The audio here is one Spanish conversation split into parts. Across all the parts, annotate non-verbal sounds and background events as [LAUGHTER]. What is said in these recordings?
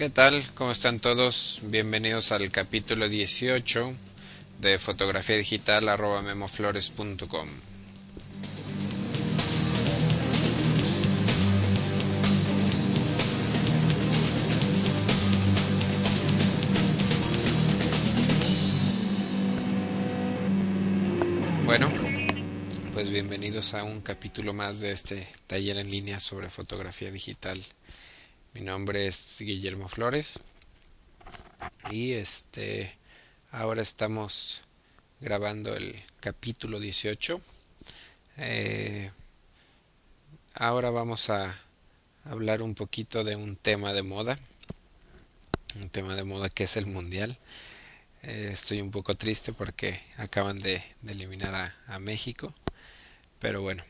¿Qué tal? ¿Cómo están todos? Bienvenidos al capítulo 18 de fotografía digital arroba memoflores.com. Bueno, pues bienvenidos a un capítulo más de este taller en línea sobre fotografía digital. Mi nombre es Guillermo Flores y este ahora estamos grabando el capítulo 18. Eh, ahora vamos a hablar un poquito de un tema de moda, un tema de moda que es el mundial. Eh, estoy un poco triste porque acaban de, eliminar a, México. Pero bueno,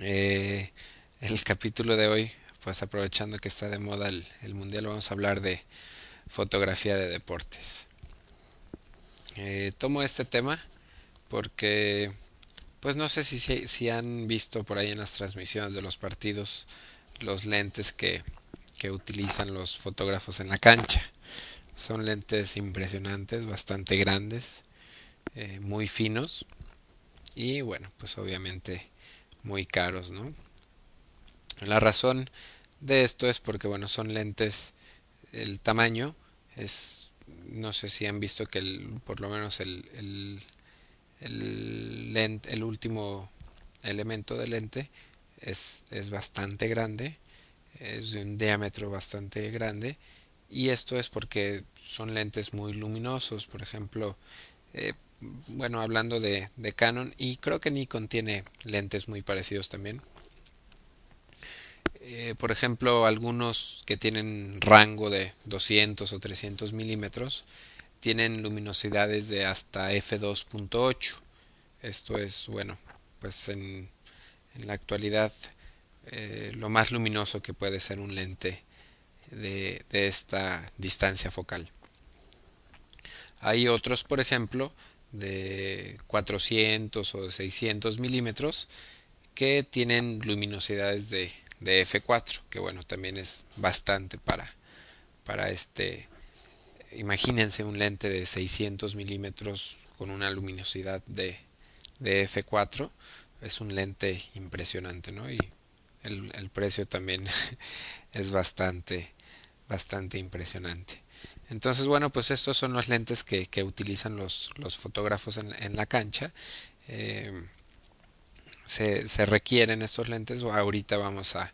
eh, el capítulo de hoy, pues aprovechando que está de moda el, mundial, vamos a hablar de fotografía de deportes. Eh, tomo este tema porque, pues no sé si, si han visto por ahí en las transmisiones de los partidos los lentes que, que utilizan los fotógrafos en la cancha. Son lentes impresionantes, bastante grandes, eh, muy finos y bueno, pues obviamente muy caros, ¿no? La razón de esto es porque bueno, son lentes, el tamaño es, no sé si han visto que el, por lo menos el, el, el, último elemento de lente es, es bastante grande, es de un diámetro bastante grande y esto es porque son lentes muy luminosos. Por ejemplo eh, bueno hablando de, de, Canon y creo que Nikon tiene lentes muy parecidos también eh, por ejemplo algunos que tienen rango de 200 o 300 milímetros tienen luminosidades de hasta f2.8 esto es bueno pues en, en la actualidad eh, lo más luminoso que puede ser un lente de, esta distancia focal. Hay otros, por ejemplo, de 400 o de 600 milímetros que tienen luminosidades de, de F4, que bueno, también es bastante para, para este, imagínense un lente de 600 milímetros con una luminosidad de, de F4, es un lente impresionante, ¿no? Y el, el precio también [LAUGHS] es bastante, bastante impresionante. Entonces, bueno, pues estos son los lentes que, que utilizan los, los fotógrafos en, en, la cancha. Eh, se, se, requieren estos lentes. Ahorita vamos a,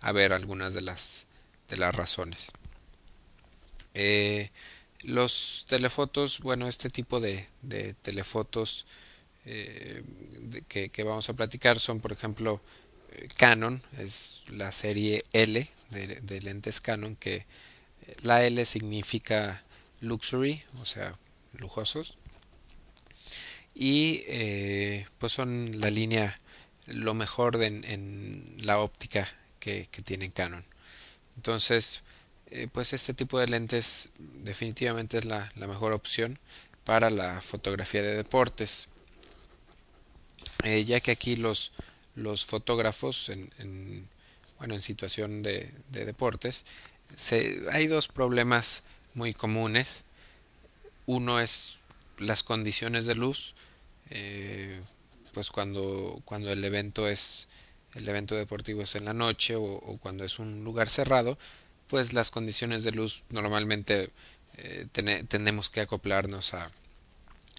a, ver algunas de las, de las razones. Eh, los telefotos, bueno, este tipo de, de telefotos eh, de, que, que, vamos a platicar son, por ejemplo, Canon, es la serie L de, lentes Canon que la L significa luxury, o sea, lujosos. Y eh, pues son la línea lo mejor de, en, la óptica que, que tiene Canon. Entonces, eh, pues este tipo de lentes definitivamente es la, la, mejor opción para la fotografía de deportes. ya que aquí los, los fotógrafos en, en bueno, en situación de, de deportes, se, hay dos problemas muy comunes. Uno es las condiciones de luz, eh, pues cuando, cuando el evento es el evento deportivo es en la noche o, cuando es un lugar cerrado, pues las condiciones de luz normalmente eh, tenemos que acoplarnos a,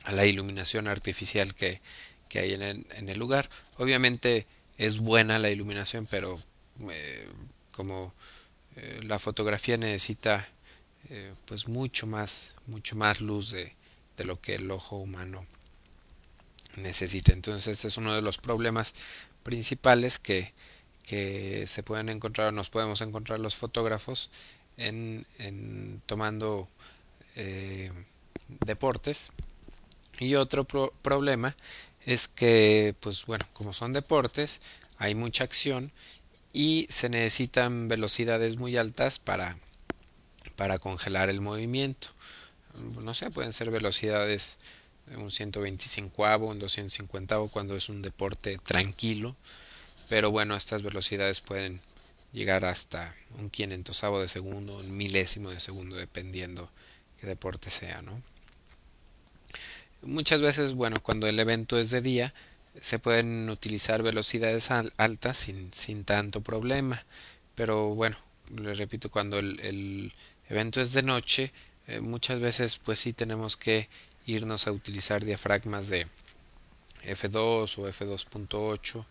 a, la iluminación artificial que, que hay en el, en el lugar. Obviamente es buena la iluminación, pero eh, como eh, la fotografía necesita pues mucho más mucho más luz de, de, lo que el ojo humano necesita entonces este es uno de los problemas principales que, que se pueden encontrar nos podemos encontrar los fotógrafos en, tomando eh, deportes y otro pro problema es que pues bueno como son deportes hay mucha acción y se necesitan velocidades muy altas para, para congelar el movimiento. No sé, pueden ser velocidades un 125 un 250 cuando es un deporte tranquilo, pero bueno, estas velocidades pueden, llegar hasta un quinientosavo de segundo, un milésimo de segundo, dependiendo qué deporte sea, ¿no? Muchas veces, bueno, cuando el evento es de día, se pueden utilizar velocidades altas sin, sin tanto problema. Pero bueno, le repito, cuando el, el evento es de noche, eh, muchas veces pues sí tenemos que irnos a utilizar diafragmas de F2 o F2.8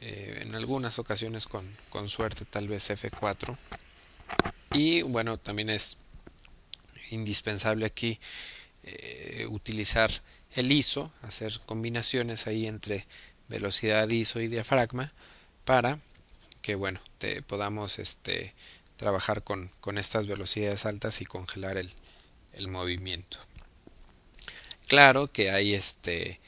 eh, en algunas ocasiones con, con suerte tal vez F4 y bueno también es indispensable aquí eh, utilizar el ISO hacer combinaciones ahí entre velocidad ISO y diafragma para que bueno te podamos este trabajar con, con estas velocidades altas y congelar el, el movimiento claro que hay este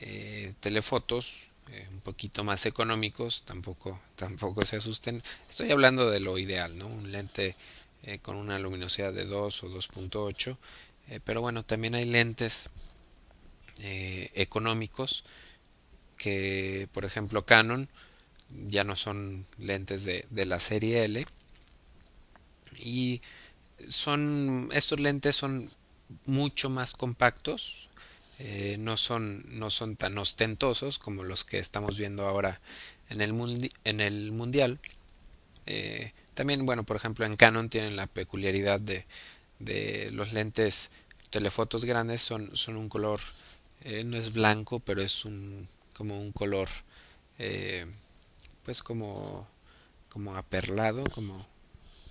eh, telefotos eh, un poquito más económicos, tampoco, tampoco se asusten. Estoy hablando de lo ideal, ¿no? Un lente eh, con una luminosidad de 2 o 2.8, eh, pero bueno, también hay lentes económicos que, por ejemplo, Canon ya no son lentes de, de la serie L y son estos lentes son mucho más compactos eh, no, son, no son tan ostentosos como los que estamos viendo ahora en el, en el mundial. Eh, también, bueno, por ejemplo, en Canon tienen la peculiaridad de, de los lentes telefotos grandes son, son un color, eh, no es blanco, pero es un, como un color, pues como, como aperlado, como,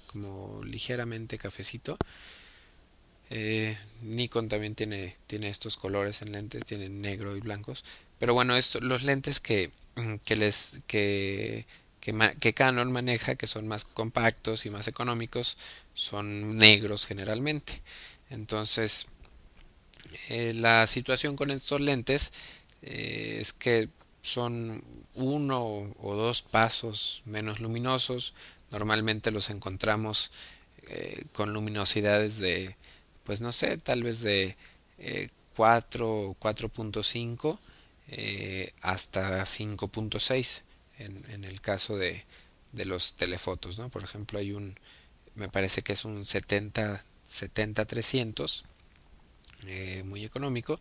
como ligeramente cafecito. Eh, Nikon también tiene, tiene estos colores en lentes, tiene negro y blancos. Pero bueno, esto, los lentes que, mm, que les que, que, Canon maneja, que son más compactos y más económicos, son negros generalmente. Entonces, eh, la situación con estos lentes eh, es que son uno o dos pasos menos luminosos. Normalmente los encontramos con luminosidades de pues no sé, tal vez de eh, 4 4.5 eh, hasta 5.6 en, en el caso de, de los telefotos, ¿no? Por ejemplo, hay un, me parece que es un 70 70 300 eh, muy económico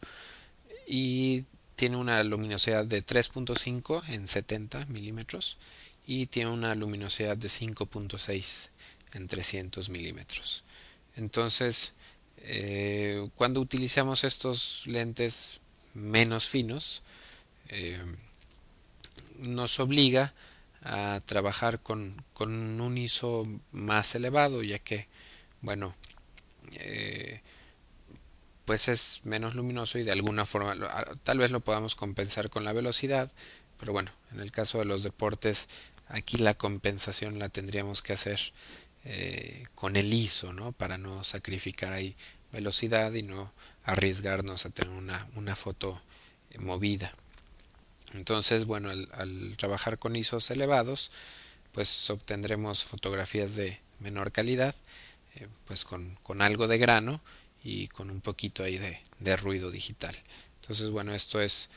y tiene una luminosidad de 3.5 en 70 milímetros y tiene una luminosidad de 5.6 en 300 milímetros entonces eh, cuando utilizamos estos lentes menos finos, eh, nos obliga a trabajar con, con, un ISO más elevado, ya que, bueno, eh, pues es menos luminoso y de alguna forma tal vez lo podamos compensar con la velocidad, pero bueno, en el caso de los deportes, aquí la compensación la tendríamos que hacer eh, con el ISO, ¿no? Para no sacrificar ahí velocidad y no arriesgarnos a tener una, una foto eh, movida. Entonces, bueno, al, trabajar con ISOs elevados, pues obtendremos fotografías de menor calidad, eh, pues con, con, algo de grano y con un poquito ahí de, de ruido digital. Entonces, bueno, esto es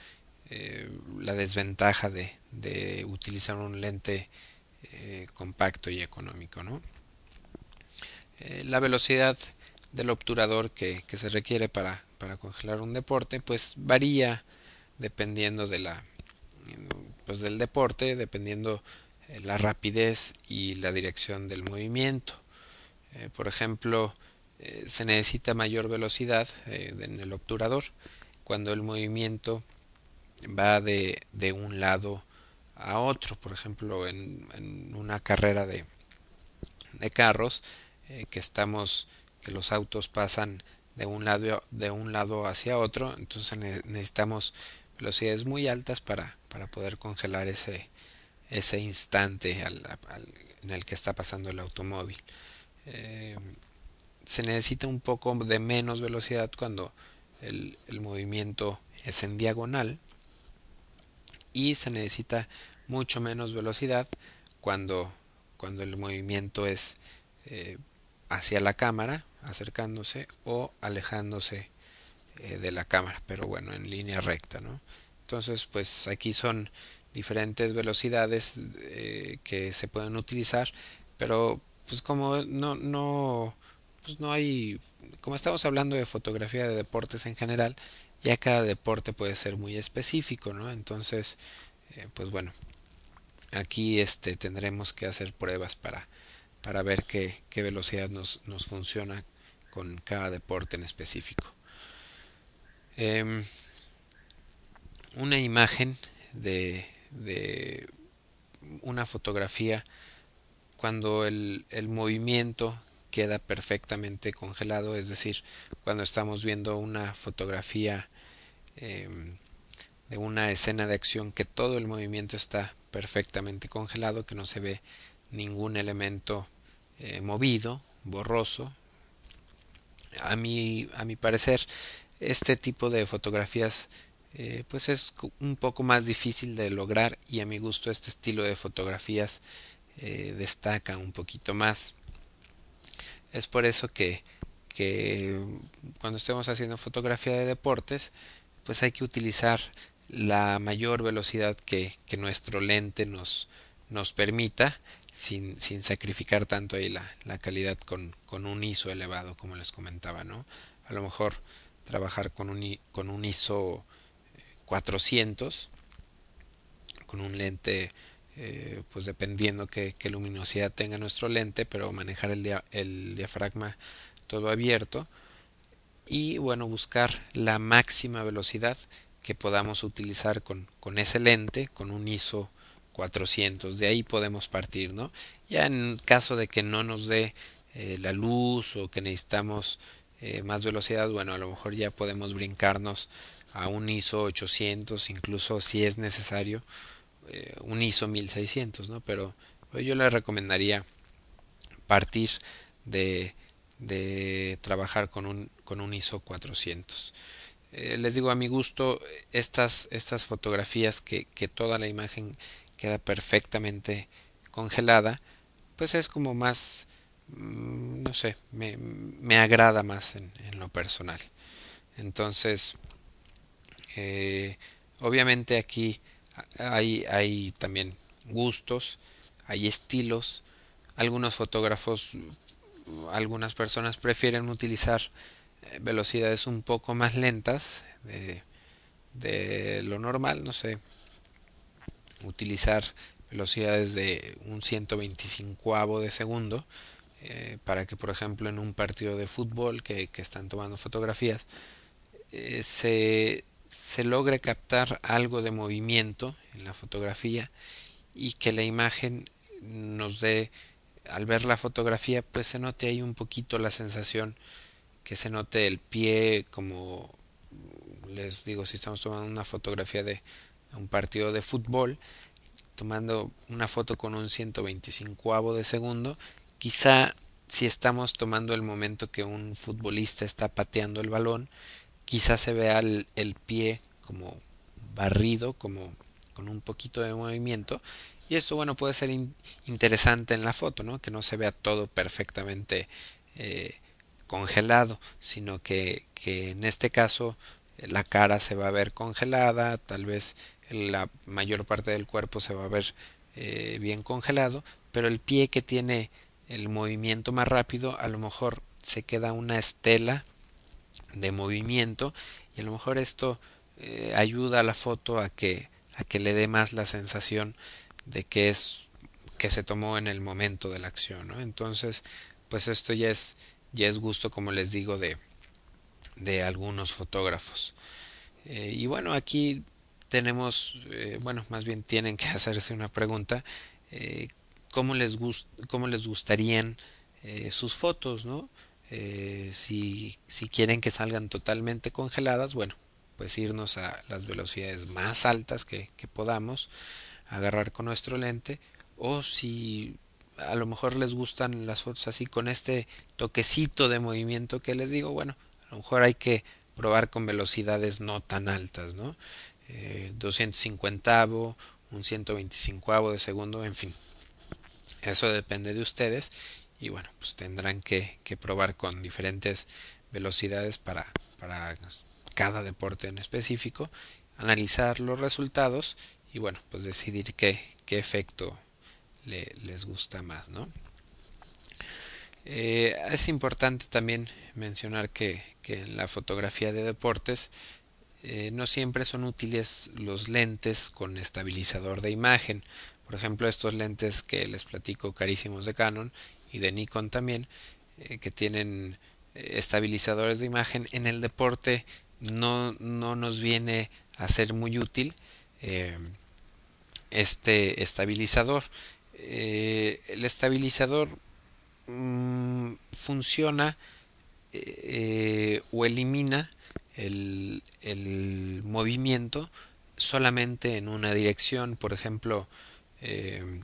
la desventaja de, de, utilizar un lente compacto y económico, ¿no? Eh, la velocidad del obturador que, que se requiere para, para, congelar un deporte pues varía dependiendo de la pues del deporte dependiendo eh, la rapidez y la dirección del movimiento. Eh, por ejemplo se necesita mayor velocidad en el obturador. Cuando el movimiento va de, de un lado a otro por ejemplo en, en una carrera de, de carros eh, que estamos que los autos pasan de un lado de un lado hacia otro entonces necesitamos velocidades muy altas para para poder congelar ese ese instante en el que está pasando el automóvil. Eh, se necesita un poco de menos velocidad cuando el, el movimiento es en diagonal y se necesita mucho menos velocidad cuando cuando el movimiento es eh, hacia la cámara, acercándose o alejándose eh, de la cámara, pero bueno, en línea recta, ¿no? Entonces, pues aquí son diferentes velocidades eh, que se pueden utilizar pero pues como no no pues no hay como estamos hablando de fotografía de deportes en general ya cada deporte puede ser muy específico no entonces eh, pues bueno aquí este tendremos que hacer pruebas para para ver qué, qué velocidad nos, nos funciona con cada deporte en específico. Eh, una imagen de, de una fotografía cuando el, el, movimiento queda perfectamente congelado, es decir, cuando estamos viendo una fotografía eh, de una escena de acción que todo el movimiento está perfectamente congelado, que no se ve ningún elemento eh, movido, borroso. A mi, a mi parecer, este tipo de fotografías eh, pues es un poco más difícil de lograr y a mi gusto este estilo de fotografías eh, destaca un poquito más. Es por eso que, que cuando estemos haciendo fotografía de deportes, pues hay que utilizar la mayor velocidad que, que nuestro lente nos, nos permita sin, sin sacrificar tanto ahí la, la calidad con, con un ISO elevado como les comentaba, ¿no? A lo mejor trabajar con un, con un ISO 400 con un lente eh, pues dependiendo qué, qué, luminosidad tenga nuestro lente pero manejar el, dia el diafragma todo abierto y bueno buscar la máxima velocidad que podamos utilizar con, con ese lente con un ISO 400 de ahí podemos partir no ya en caso de que no nos dé eh, la luz o que necesitamos eh, más velocidad bueno a lo mejor ya podemos brincarnos a un ISO 800, incluso si es necesario eh, un ISO 1600, ¿no? Pero yo le recomendaría partir de, de trabajar con un, con un ISO 400. Eh, les digo a mi gusto, estas, estas fotografías que, que toda la imagen queda perfectamente congelada, pues es como más, mm, no sé, me, me agrada más en, lo personal. Entonces, eh, obviamente aquí hay, hay también gustos, hay estilos. Algunos fotógrafos, algunas personas prefieren utilizar eh, velocidades un poco más lentas de, de lo normal, no sé, utilizar velocidades de un 125 de segundo eh, para que por ejemplo en un partido de fútbol que, que están tomando fotografías eh, se, se logre captar algo de movimiento en la fotografía y que la imagen nos dé al ver la fotografía pues se note ahí un poquito la sensación que se note el pie como les digo si estamos tomando una fotografía de un partido de fútbol tomando una foto con un 125 de segundo quizá si estamos tomando el momento que un futbolista está pateando el balón quizás se vea el, pie como barrido, como con un poquito de movimiento. Y esto, bueno, puede ser in, interesante en la foto, ¿no? Que no se vea todo perfectamente eh, congelado, sino que, que en este caso la cara se va a ver congelada, tal vez la mayor parte del cuerpo se va a ver eh, bien congelado, pero el pie que tiene el movimiento más rápido, a lo mejor se queda una estela de movimiento y a lo mejor esto eh, ayuda a la foto a que a que le dé más la sensación de que es que se tomó en el momento de la acción entonces pues esto ya es ya es gusto como les digo de de algunos fotógrafos. Eh, y bueno aquí tenemos eh, bueno más bien tienen que [LAUGHS] hacerse una pregunta eh, cómo les gust cómo les gustarían eh, sus fotos no si, si quieren que salgan totalmente congeladas, bueno, pues irnos a las velocidades más altas que, que podamos, agarrar con nuestro lente, o si a lo mejor les gustan las fotos así con este toquecito de movimiento que les digo, bueno, a lo mejor hay que probar con velocidades no tan altas, ¿no? Eh, 250, un 125 de segundo, en fin. Eso depende de ustedes y bueno, pues tendrán que, que probar con diferentes velocidades para, para cada deporte en específico, analizar los resultados y bueno, pues decidir qué, qué efecto le, les gusta más, ¿no? Eh, es importante también mencionar que, que, en la fotografía de deportes eh, no siempre son útiles los lentes con estabilizador de imagen. Por ejemplo, estos lentes que les platico carísimos de Canon y de Nikon también, eh, que tienen estabilizadores de imagen en el deporte no, no nos viene a ser muy útil este estabilizador. el estabilizador Mm, funciona eh, o elimina el, el, movimiento solamente en una dirección. Por ejemplo eh,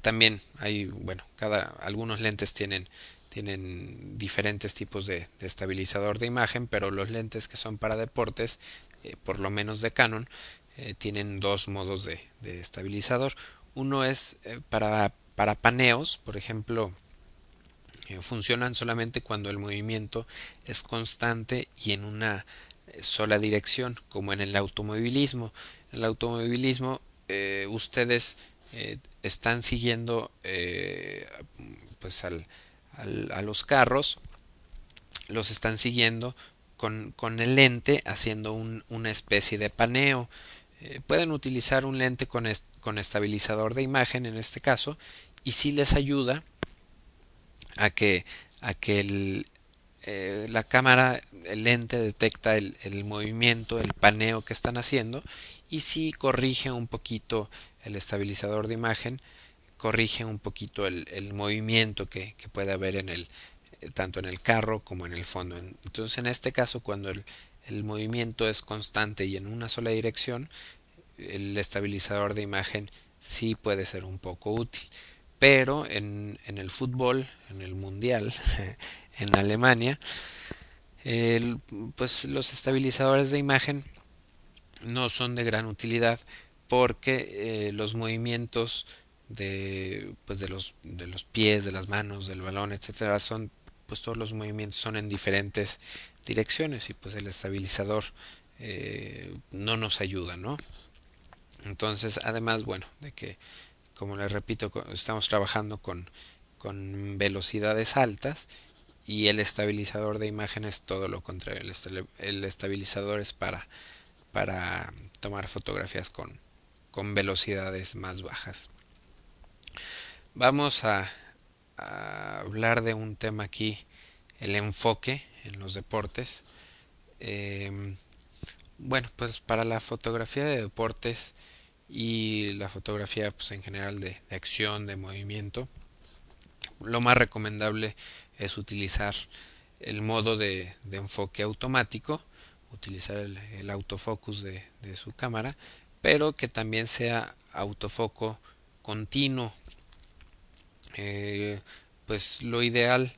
también hay bueno cada algunos lentes tienen tienen diferentes tipos de, estabilizador de imagen pero los lentes que son para deportes eh, por lo menos de Canon eh, tienen dos modos de, de estabilizador. Uno es para para paneos por ejemplo eh, funcionan solamente cuando el movimiento es constante y en una sola dirección, como en el automovilismo. En el automovilismo eh, ustedes eh, están siguiendo pues al, a los carros, los están siguiendo con, con el lente haciendo un, una especie de paneo. Pueden utilizar un lente con, con estabilizador de imagen en este caso y si les ayuda a que, a que el, eh, la cámara, el lente detecta el, el, movimiento, el paneo que están haciendo y si corrige un poquito el estabilizador de imagen, corrige un poquito el, el movimiento que, que, puede haber en el tanto en el carro como en el fondo. Entonces en este caso cuando el, el movimiento es constante y en una sola dirección, el estabilizador de imagen sí puede ser un poco útil pero en, en el fútbol, en el mundial, [LAUGHS] en Alemania, pues los estabilizadores de imagen no son de gran utilidad porque eh, los movimientos de pues de los de los pies de las manos del balón etcétera son pues todos los movimientos son en diferentes direcciones y pues el estabilizador eh, no nos ayuda no entonces además bueno de que como les repito, estamos trabajando con, con velocidades altas y el estabilizador de imagen es todo lo contrario. El, estabilizador es para, para tomar fotografías con, con velocidades más bajas. Vamos a, a, hablar de un tema aquí, el enfoque en los deportes. Eh, bueno, pues para la fotografía de deportes, y la fotografía pues en general de, acción, de movimiento. Lo más recomendable es utilizar el modo de, enfoque automático, utilizar el, autofocus de, su cámara, pero que también sea autofoco continuo. Eh, pues lo ideal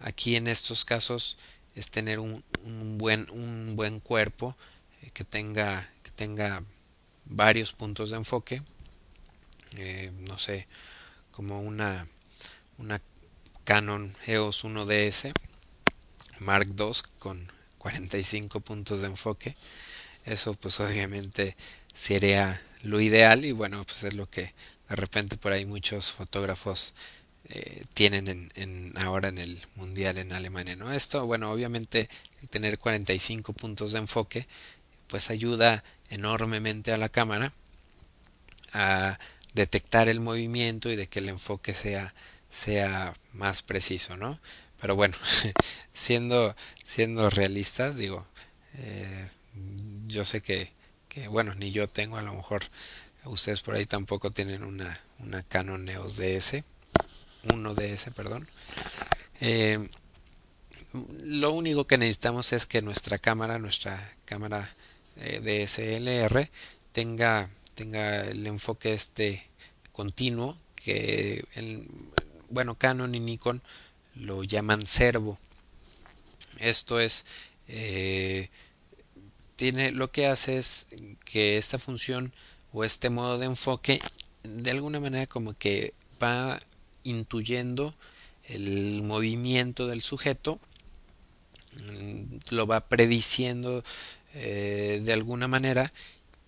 aquí en estos casos es tener un, un buen un buen cuerpo eh, que tenga que tenga varios puntos de enfoque, eh, no sé, como una, una Canon EOS 1DS Mark II con 45 puntos de enfoque. Eso pues obviamente sería lo ideal y bueno, pues es lo que de repente por ahí muchos fotógrafos eh, tienen en, ahora en el mundial en Alemania, ¿no? Esto, bueno, obviamente tener 45 puntos de enfoque pues ayuda enormemente a la cámara a detectar el movimiento y de que el enfoque sea sea más preciso no pero bueno [LAUGHS] siendo siendo realistas digo eh, yo sé que, que bueno ni yo tengo a lo mejor ustedes por ahí tampoco tienen una una Canon EOS DS 1DS perdón. Eh, lo único que necesitamos es que nuestra cámara nuestra cámara eh, DSLR tenga, tenga el enfoque este continuo que el, bueno Canon y Nikon lo llaman servo. Esto es eh, tiene lo que hace es que esta función o este modo de enfoque de alguna manera como que va intuyendo el movimiento del sujeto mm, lo va prediciendo eh, de alguna manera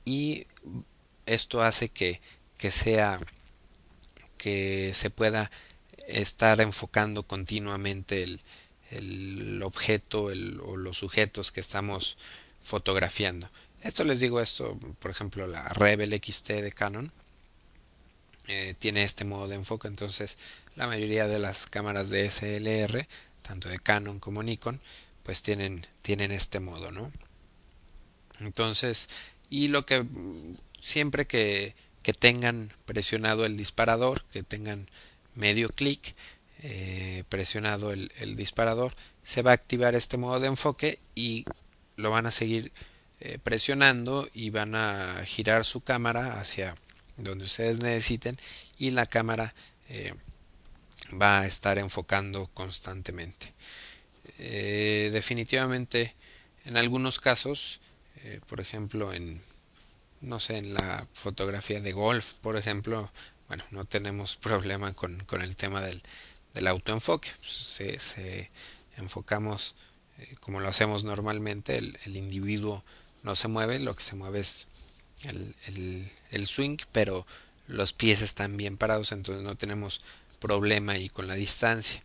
y esto hace que, que sea que se pueda estar enfocando continuamente el, el objeto o los sujetos que estamos fotografiando. Esto les digo esto, por ejemplo, la Rebel XT de Canon eh, tiene este modo de enfoque, entonces la mayoría de las cámaras de SLR, tanto de Canon como Nikon, pues tienen, tienen este modo, ¿no? Entonces, y lo que siempre que, que tengan presionado el disparador, que tengan medio clic, eh, presionado el, disparador, se va a activar este modo de enfoque y lo van a seguir eh, presionando y van a girar su cámara hacia donde ustedes necesiten y la cámara eh, va a estar enfocando constantemente. definitivamente en algunos casos, por ejemplo en no sé, en la fotografía de golf, por ejemplo, bueno, no tenemos [LAUGHS] problema con, con el tema del, del autoenfoque. Se, se enfocamos eh, como lo hacemos normalmente, el, el, individuo no se mueve, lo que se mueve es el, el, swing, pero los pies están bien parados, entonces no tenemos problema ahí con la distancia.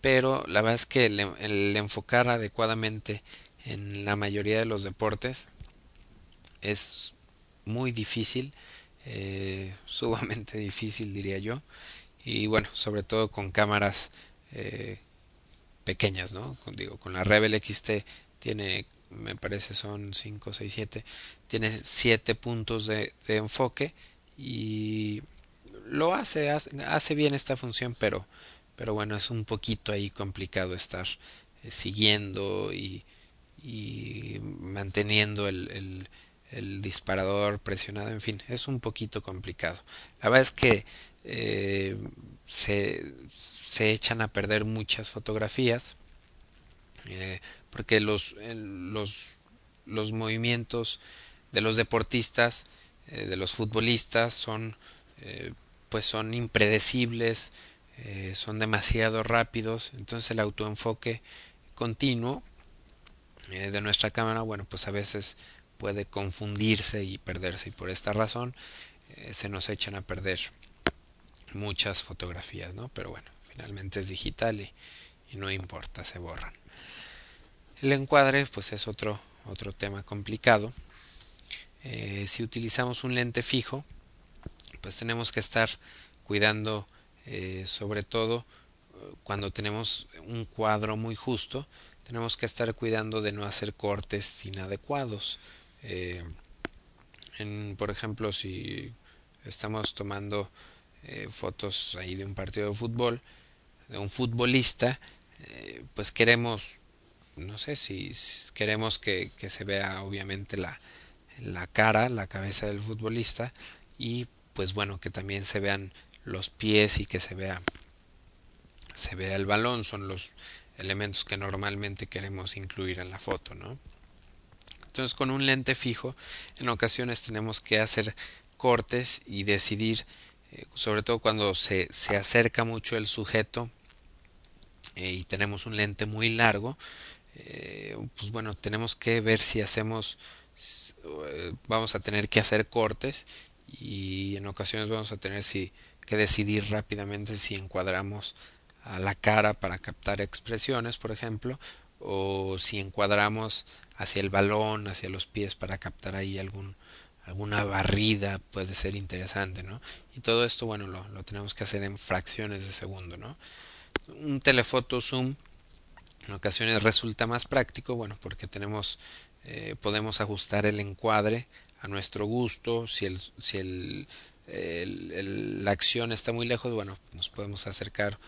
Pero la verdad es que el enfocar adecuadamente en la mayoría de los deportes es muy difícil, eh, [LAUGHS] sumamente difícil diría yo y bueno, sobre todo con cámaras eh, pequeñas, ¿no? Con, digo, con la Rebel XT tiene, me parece son 5, 6, 7, tiene 7 puntos de, de, enfoque y lo hace, hace, hace, bien esta función, pero, pero bueno, es un poquito ahí complicado estar eh, siguiendo y, y manteniendo el, el, el disparador presionado, en fin, es un poquito complicado. La verdad es que eh, se, se, echan a perder muchas fotografías eh, porque los, los, los, movimientos de los deportistas, eh, de los futbolistas son pues son impredecibles, son demasiado rápidos, entonces el autoenfoque continuo de nuestra cámara, bueno, pues a veces puede confundirse y perderse y por esta razón se nos echan a perder muchas fotografías, ¿no? Pero bueno, finalmente es digital y, y no importa, se borran. El encuadre, pues es otro, otro tema complicado. Eh, si utilizamos un lente fijo, pues tenemos que estar cuidando eh, sobre todo cuando tenemos un cuadro muy justo, tenemos que estar cuidando de no hacer cortes inadecuados. Eh, en, por ejemplo, si estamos tomando eh, fotos ahí de un partido de fútbol, de un futbolista, eh, pues queremos, no sé si queremos que, que se vea obviamente la, la cara, la cabeza del futbolista y pues bueno, que también se vean los pies y que se vea se vea el balón, son los elementos que normalmente queremos incluir en la foto, ¿no? Entonces con un lente fijo en ocasiones tenemos que hacer cortes y decidir eh, sobre todo cuando se, se, acerca mucho el sujeto eh, y tenemos un lente muy largo, eh, pues bueno, tenemos que ver si hacemos, vamos a tener que hacer cortes y en ocasiones vamos a tener si, que decidir rápidamente si encuadramos a la cara para captar expresiones, por ejemplo, o si encuadramos hacia el balón, hacia los pies para captar ahí algún alguna barrida puede ser interesante, ¿no? Y todo esto, bueno, lo, lo tenemos que hacer en fracciones de segundo, ¿no? Un telefoto zoom en ocasiones resulta más práctico, bueno, porque tenemos, eh, podemos ajustar el encuadre a nuestro gusto, si el, si el, la acción está muy lejos, bueno, nos podemos acercar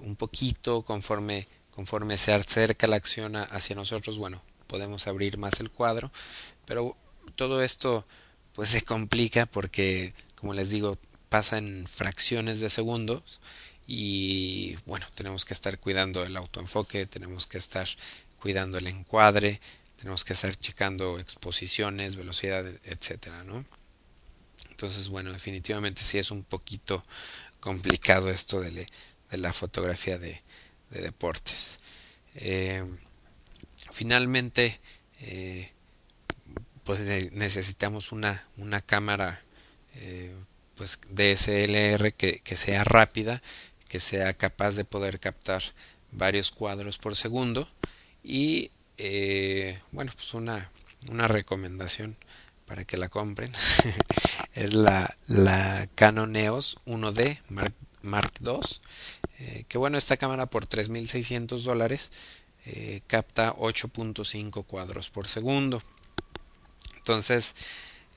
un poquito conforme, conforme se acerca la acción hacia nosotros, bueno, podemos abrir más el cuadro, pero todo esto pues se complica porque, como les digo, pasa en fracciones de segundos y bueno, tenemos que estar cuidando el autoenfoque, tenemos que estar cuidando el encuadre, tenemos que estar checando exposiciones, velocidad, etcétera, ¿no? Entonces, bueno, definitivamente sí es un poquito complicado esto de, la fotografía de, de deportes. Eh, finalmente, eh, pues necesitamos una, una cámara pues DSLR que, que sea rápida que sea capaz de poder captar varios cuadros por segundo y eh, bueno pues una, una recomendación para que la compren. [LAUGHS] Es la, la Canon EOS 1D Mark, Mark II eh, que bueno esta cámara por 3600 dólares eh, capta 8.5 cuadros por segundo entonces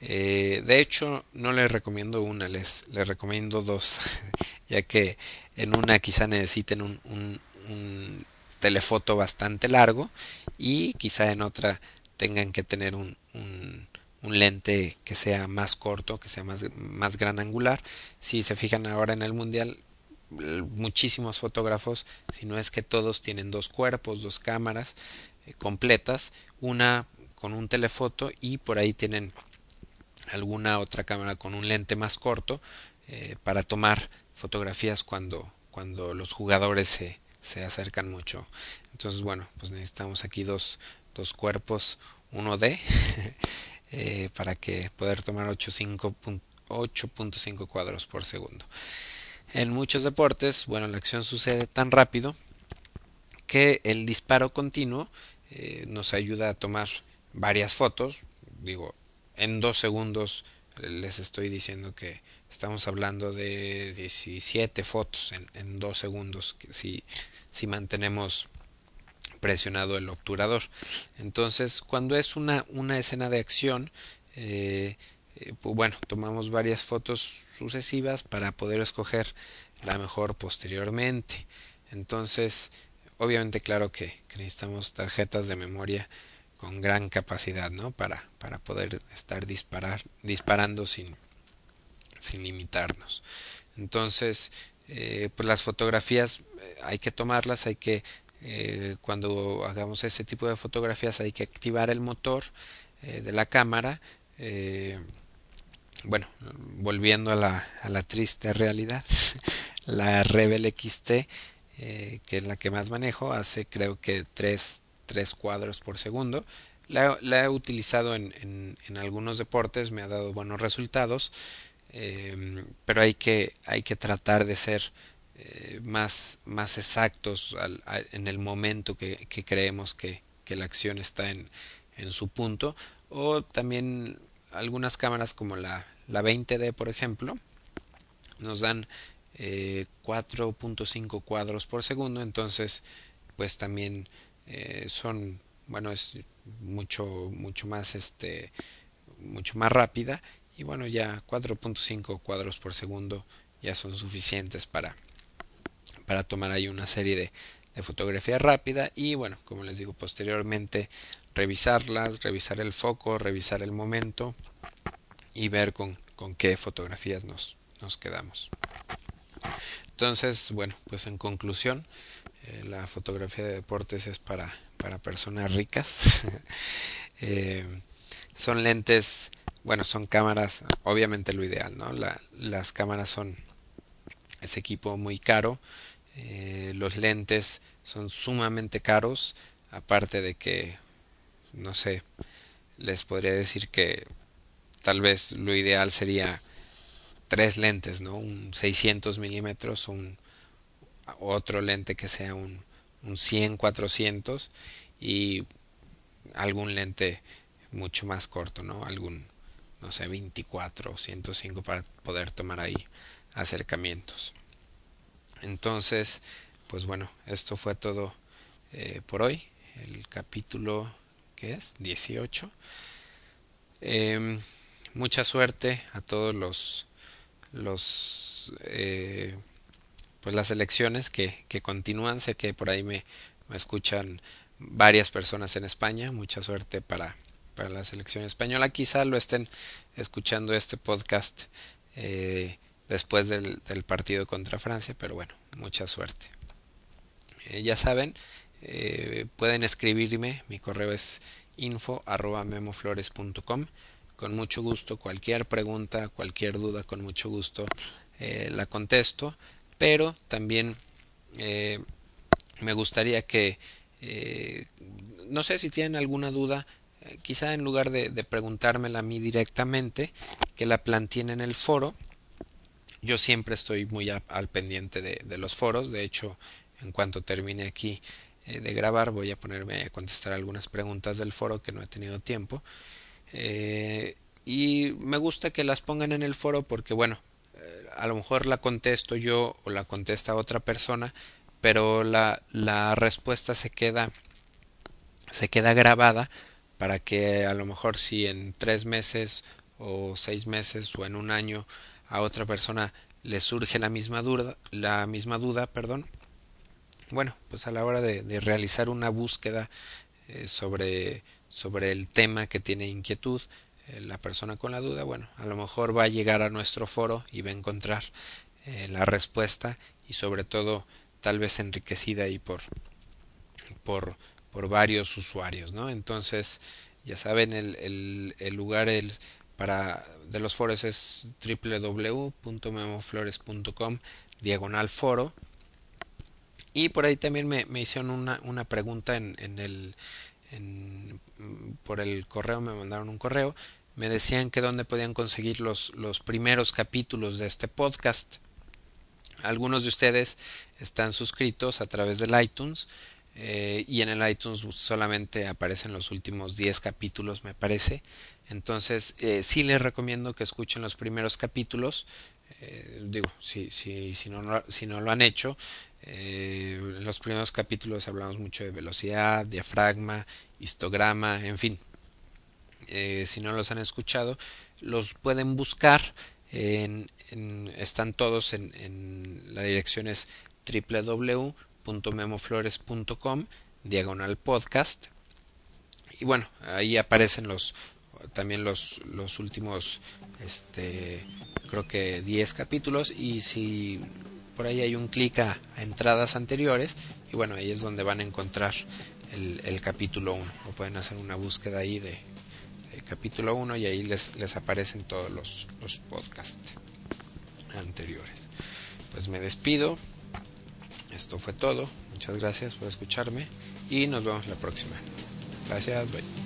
eh, de hecho no les recomiendo una les, recomiendo dos [LAUGHS] ya que en una quizá necesiten un, un, telefoto bastante largo y quizá en otra tengan que tener un, un, lente que sea más corto, que sea más gran angular. Si se fijan ahora en el mundial, muchísimos fotógrafos, si no es que todos tienen dos cuerpos, dos cámaras eh, completas, una con un telefoto y por ahí tienen alguna otra cámara con un lente más corto eh, para tomar fotografías cuando, cuando los jugadores se, se acercan mucho. Entonces, bueno, pues necesitamos aquí dos, dos cuerpos 1D [LAUGHS] eh, para que poder tomar 8.5 cuadros por segundo. En muchos deportes, bueno, la acción sucede tan rápido que el disparo continuo eh, nos ayuda a tomar varias fotos. Digo, en dos segundos les estoy diciendo que estamos hablando de 17 fotos en, en dos segundos si, si mantenemos presionado el obturador. Entonces, cuando es una, una escena de acción, eh, eh, pues bueno, tomamos varias fotos sucesivas para poder escoger la mejor posteriormente. Entonces, obviamente, claro que, necesitamos tarjetas de memoria con gran capacidad, ¿no? Para, para poder estar disparar, disparando sin, sin limitarnos. Entonces, eh, pues las fotografías eh, hay que tomarlas, hay que, cuando hagamos ese tipo de fotografías hay que activar el motor de la cámara. Bueno, volviendo a la, a la triste realidad, [LAUGHS] la Rebel XT, eh, que es la que más manejo, hace creo que 3 tres cuadros por segundo. La, he utilizado en, en, algunos deportes, me ha dado buenos resultados, eh, pero hay que, hay que tratar de ser eh, más, más exactos en el momento que, que creemos que, que, la acción está en, en su punto. O también algunas cámaras como la, la 20D, por ejemplo, nos dan eh, 4.5 cuadros por segundo, entonces pues también eh, son bueno es mucho mucho más este mucho más rápida. Y bueno ya 4.5 cuadros por segundo ya son suficientes para para tomar ahí una serie de, de fotografía rápida. Y bueno como les digo posteriormente revisarlas revisar el foco revisar el momento y ver con, con qué fotografías nos, nos quedamos entonces bueno pues en conclusión eh, la fotografía de deportes es para, para personas ricas. [LAUGHS] eh, son lentes, bueno, son cámaras, obviamente lo ideal, ¿no? La, las cámaras son ese equipo muy caro, eh, los lentes son sumamente caros, aparte de que, no sé, les podría decir que tal vez lo ideal sería tres lentes, ¿no? Un 600 milímetros, un otro lente que sea un, un 100 400 y algún lente mucho más corto, ¿no? Algún, no sé, 24 o 105 para poder tomar ahí acercamientos. Entonces, pues bueno, esto fue todo eh, por hoy. El capítulo, ¿qué es? 18. Eh, mucha suerte a todos los, los eh, pues las elecciones que, que continúan. Sé que por ahí me, me escuchan varias personas en España. Mucha suerte para, para la selección española. Quizá lo estén escuchando este podcast eh, después del, del, partido contra Francia, pero bueno, mucha suerte. Eh, ya saben, eh, pueden escribirme, mi correo es info. Con mucho gusto, cualquier pregunta, cualquier duda, con mucho gusto eh, la contesto pero también eh, me gustaría que no sé si tienen alguna duda quizá en lugar de, preguntármela a mí directamente que la planteen en el foro. Yo siempre estoy muy al pendiente de, los foros. De hecho, en cuanto termine aquí de grabar, voy a ponerme a contestar algunas preguntas del foro que no he tenido tiempo. Eh, y me gusta que las pongan en el foro porque, bueno, eh, a lo mejor la contesto yo o la contesta otra persona, pero la, la respuesta se queda se queda grabada para que a lo mejor si en tres meses o seis meses o en un año a otra persona le surge la misma duda, la misma duda, perdón, bueno, pues a la hora de, realizar una búsqueda eh, sobre, sobre el tema que tiene inquietud, eh, la persona con la duda, bueno, a lo mejor va a llegar a nuestro foro y va a encontrar eh, la respuesta y sobre todo tal vez enriquecida y por, por, por varios usuarios, ¿no? Entonces, ya saben, el, el, el lugar el, para, de los foros es www.memoflores.com diagonal foro y por ahí también me, me hicieron una, una pregunta en, en el en, por el correo me mandaron un correo me decían que dónde podían conseguir los, los primeros capítulos de este podcast. Algunos de ustedes están suscritos a través del iTunes eh, y en el iTunes solamente aparecen los últimos 10 capítulos me parece. Entonces eh, sí les recomiendo que escuchen los primeros capítulos. Eh, digo si, si, si, no, si no lo han hecho eh, en los primeros capítulos hablamos mucho de velocidad diafragma histograma en fin. Eh, si no los han escuchado los pueden buscar en, en, están todos en, en la dirección es www memoflores.com diagonal podcast. Y bueno ahí aparecen los también los, los últimos este creo que 10 capítulos. Y si por ahí hay un clic a, entradas anteriores y bueno ahí es donde van a encontrar el, capítulo 1 o pueden hacer una búsqueda ahí de, de capítulo 1 y ahí les, les aparecen todos los, los podcasts anteriores pues me despido esto fue todo. Muchas gracias por escucharme y nos vemos la próxima. Gracias, bye.